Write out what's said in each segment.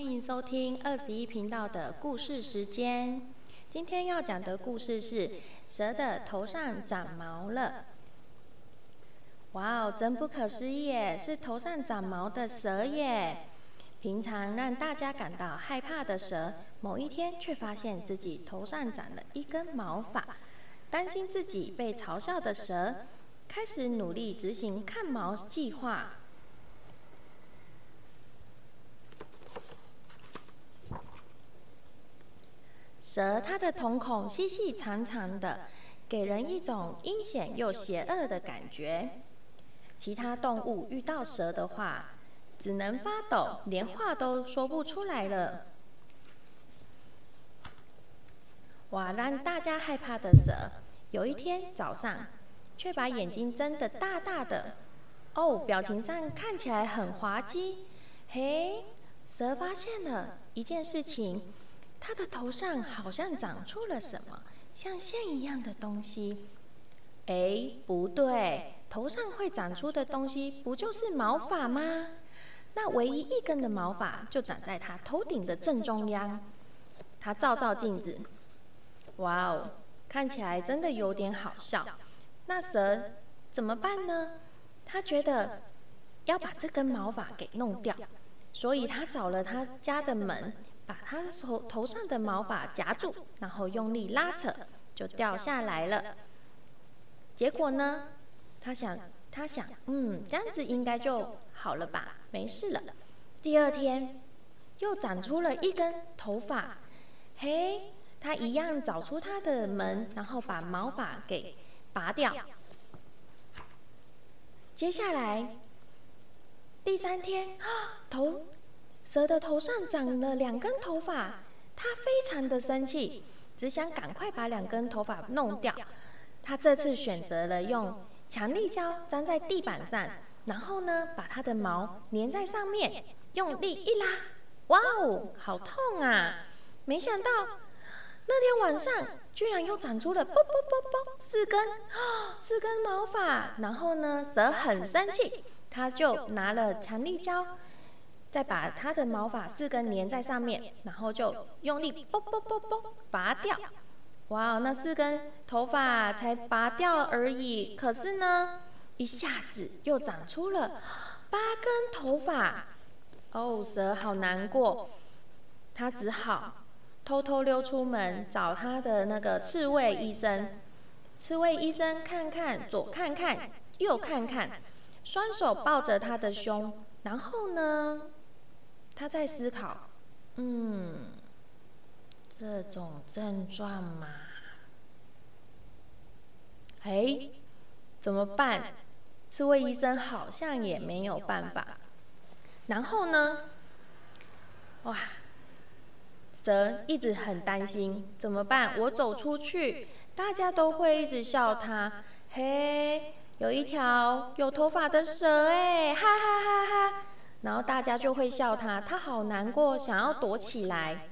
欢迎收听二十一频道的故事时间。今天要讲的故事是蛇的头上长毛了。哇哦，真不可思议耶！是头上长毛的蛇耶。平常让大家感到害怕的蛇，某一天却发现自己头上长了一根毛发，担心自己被嘲笑的蛇，开始努力执行看毛计划。蛇，它的瞳孔细细长长的，给人一种阴险又邪恶的感觉。其他动物遇到蛇的话，只能发抖，连话都说不出来了。哇！让大家害怕的蛇，有一天早上，却把眼睛睁得大大的。哦，表情上看起来很滑稽。嘿，蛇发现了一件事情。它的头上好像长出了什么像线一样的东西。哎，不对，头上会长出的东西不就是毛发吗？那唯一一根的毛发就长在它头顶的正中央。它照照镜子，哇哦，看起来真的有点好笑。那蛇怎么办呢？他觉得要把这根毛发给弄掉，所以他找了他家的门。把他的头头上的毛发夹住，然后用力拉扯，就掉下来了。结果呢，他想，他想，嗯，这样子应该就好了吧，没事了。第二天，又长出了一根头发，嘿，他一样找出他的门，然后把毛发给拔掉。接下来，第三天，头。蛇的头上长了两根头发，它非常的生气，只想赶快把两根头发弄掉。它这次选择了用强力胶粘在地板上，然后呢，把它的毛粘在上面，用力一拉，哇哦，好痛啊！没想到那天晚上居然又长出了啵啵啵啵四根啊，四根毛发。然后呢，蛇很生气，他就拿了强力胶。再把它的毛发四根粘在上面，然后就用力啵啵啵啵拔掉。哇哦，那四根头发才拔掉而已，可是呢，一下子又长出了八根头发。哦，蛇好难过，他只好偷偷溜出门找他的那个刺猬医生。刺猬医生看看左看看右看看，双手抱着他的胸，然后呢？他在思考，嗯，这种症状嘛，哎，怎么办？这位医生好像也没有办法。然后呢，哇，蛇一直很担心，怎么办？我走出去，大家都会一直笑他。嘿，有一条有头发的蛇，哎，哈哈哈哈。然后大家就会笑他，他好难过，想要躲起来。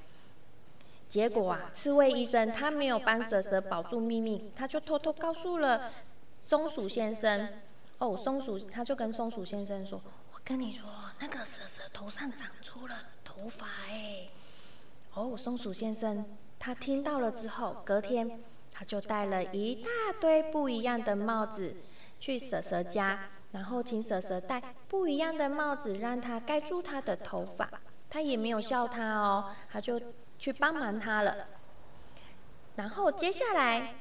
结果啊，刺猬医生他没有帮蛇蛇保住秘密，他就偷偷告诉了松鼠先生。哦，松鼠他就跟松鼠先生说：“我跟你说，那个蛇蛇头上长出了头发哎。”哦，松鼠先生他听到了之后，隔天他就戴了一大堆不一样的帽子去蛇蛇家。然后请蛇蛇戴不一样的帽子，让它盖住他的头发。他也没有笑他哦，他就去帮忙他了。然后接下来，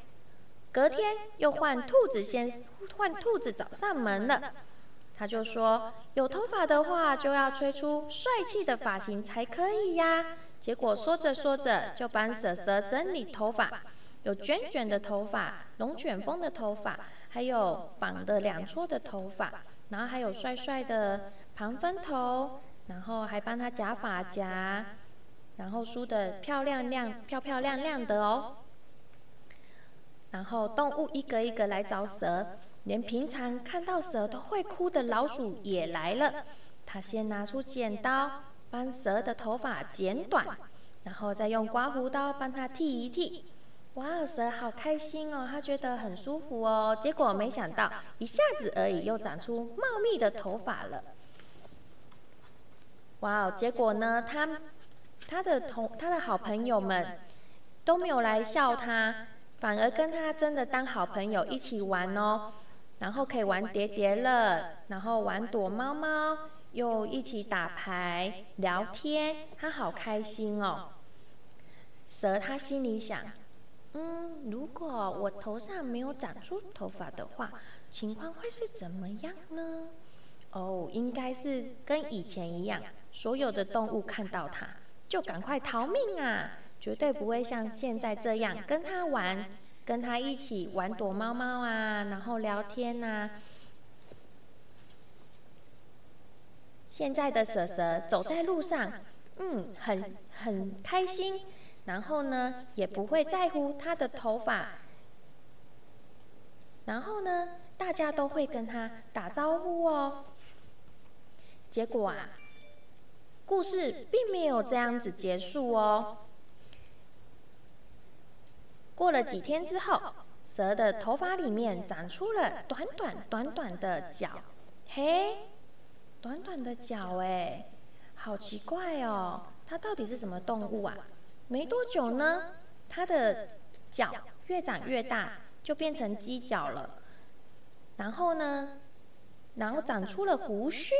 隔天又换兔子先换兔子找上门了。他就说，有头发的话就要吹出帅气的发型才可以呀。结果说着说着就帮蛇蛇整理头发，有卷卷的头发，龙卷风的头发。还有绑的两撮的头发，然后还有帅帅的盘分头，然后还帮他夹发夹，然后梳的漂亮亮、漂漂亮亮的哦。然后动物一个一个来找蛇，连平常看到蛇都会哭的老鼠也来了。他先拿出剪刀，帮蛇的头发剪短，然后再用刮胡刀帮他剃一剃。哇，蛇好开心哦，他觉得很舒服哦。结果没想到，一下子而已，又长出茂密的头发了。哇哦，结果呢，他他的同他的好朋友们都没有来笑他，反而跟他真的当好朋友一起玩哦。然后可以玩叠叠乐，然后玩躲猫猫，又一起打牌聊天，他好开心哦。蛇他心里想：嗯，如果我头上没有长出头发的话，情况会是怎么样呢？哦，应该是跟以前一样，所有的动物看到它就赶快逃命啊，绝对不会像现在这样跟他玩，跟他一起玩躲猫猫啊，然后聊天呐。现在的蛇蛇走在路上，嗯，很很开心，然后呢，也不会在乎他的头发，然后呢，大家都会跟他打招呼哦。结果啊，故事并没有这样子结束哦。过了几天之后，蛇的头发里面长出了短短短短的角，嘿，短短的角哎，好奇怪哦，它到底是什么动物啊？没多久呢，它的脚越长越大，就变成犄角了。然后呢，然后长出了胡须。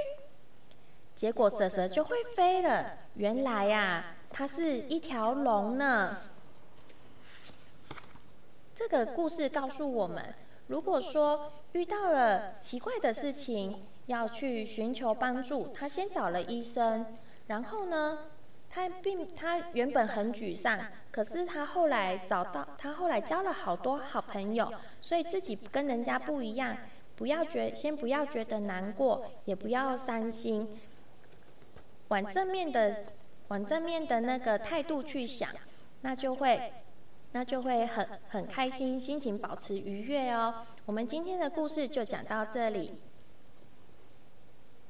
结果蛇蛇就会飞了。原来呀，它是一条龙呢。这个故事告诉我们，如果说遇到了奇怪的事情，要去寻求帮助。他先找了医生，然后呢，他并他原本很沮丧，可是他后来找到，他后来交了好多好朋友，所以自己跟人家不一样。不要觉，先不要觉得难过，也不要伤心。往正面的，往正面的那个态度去想，那就会，那就会很很开心，心情保持愉悦哦。我们今天的故事就讲到这里。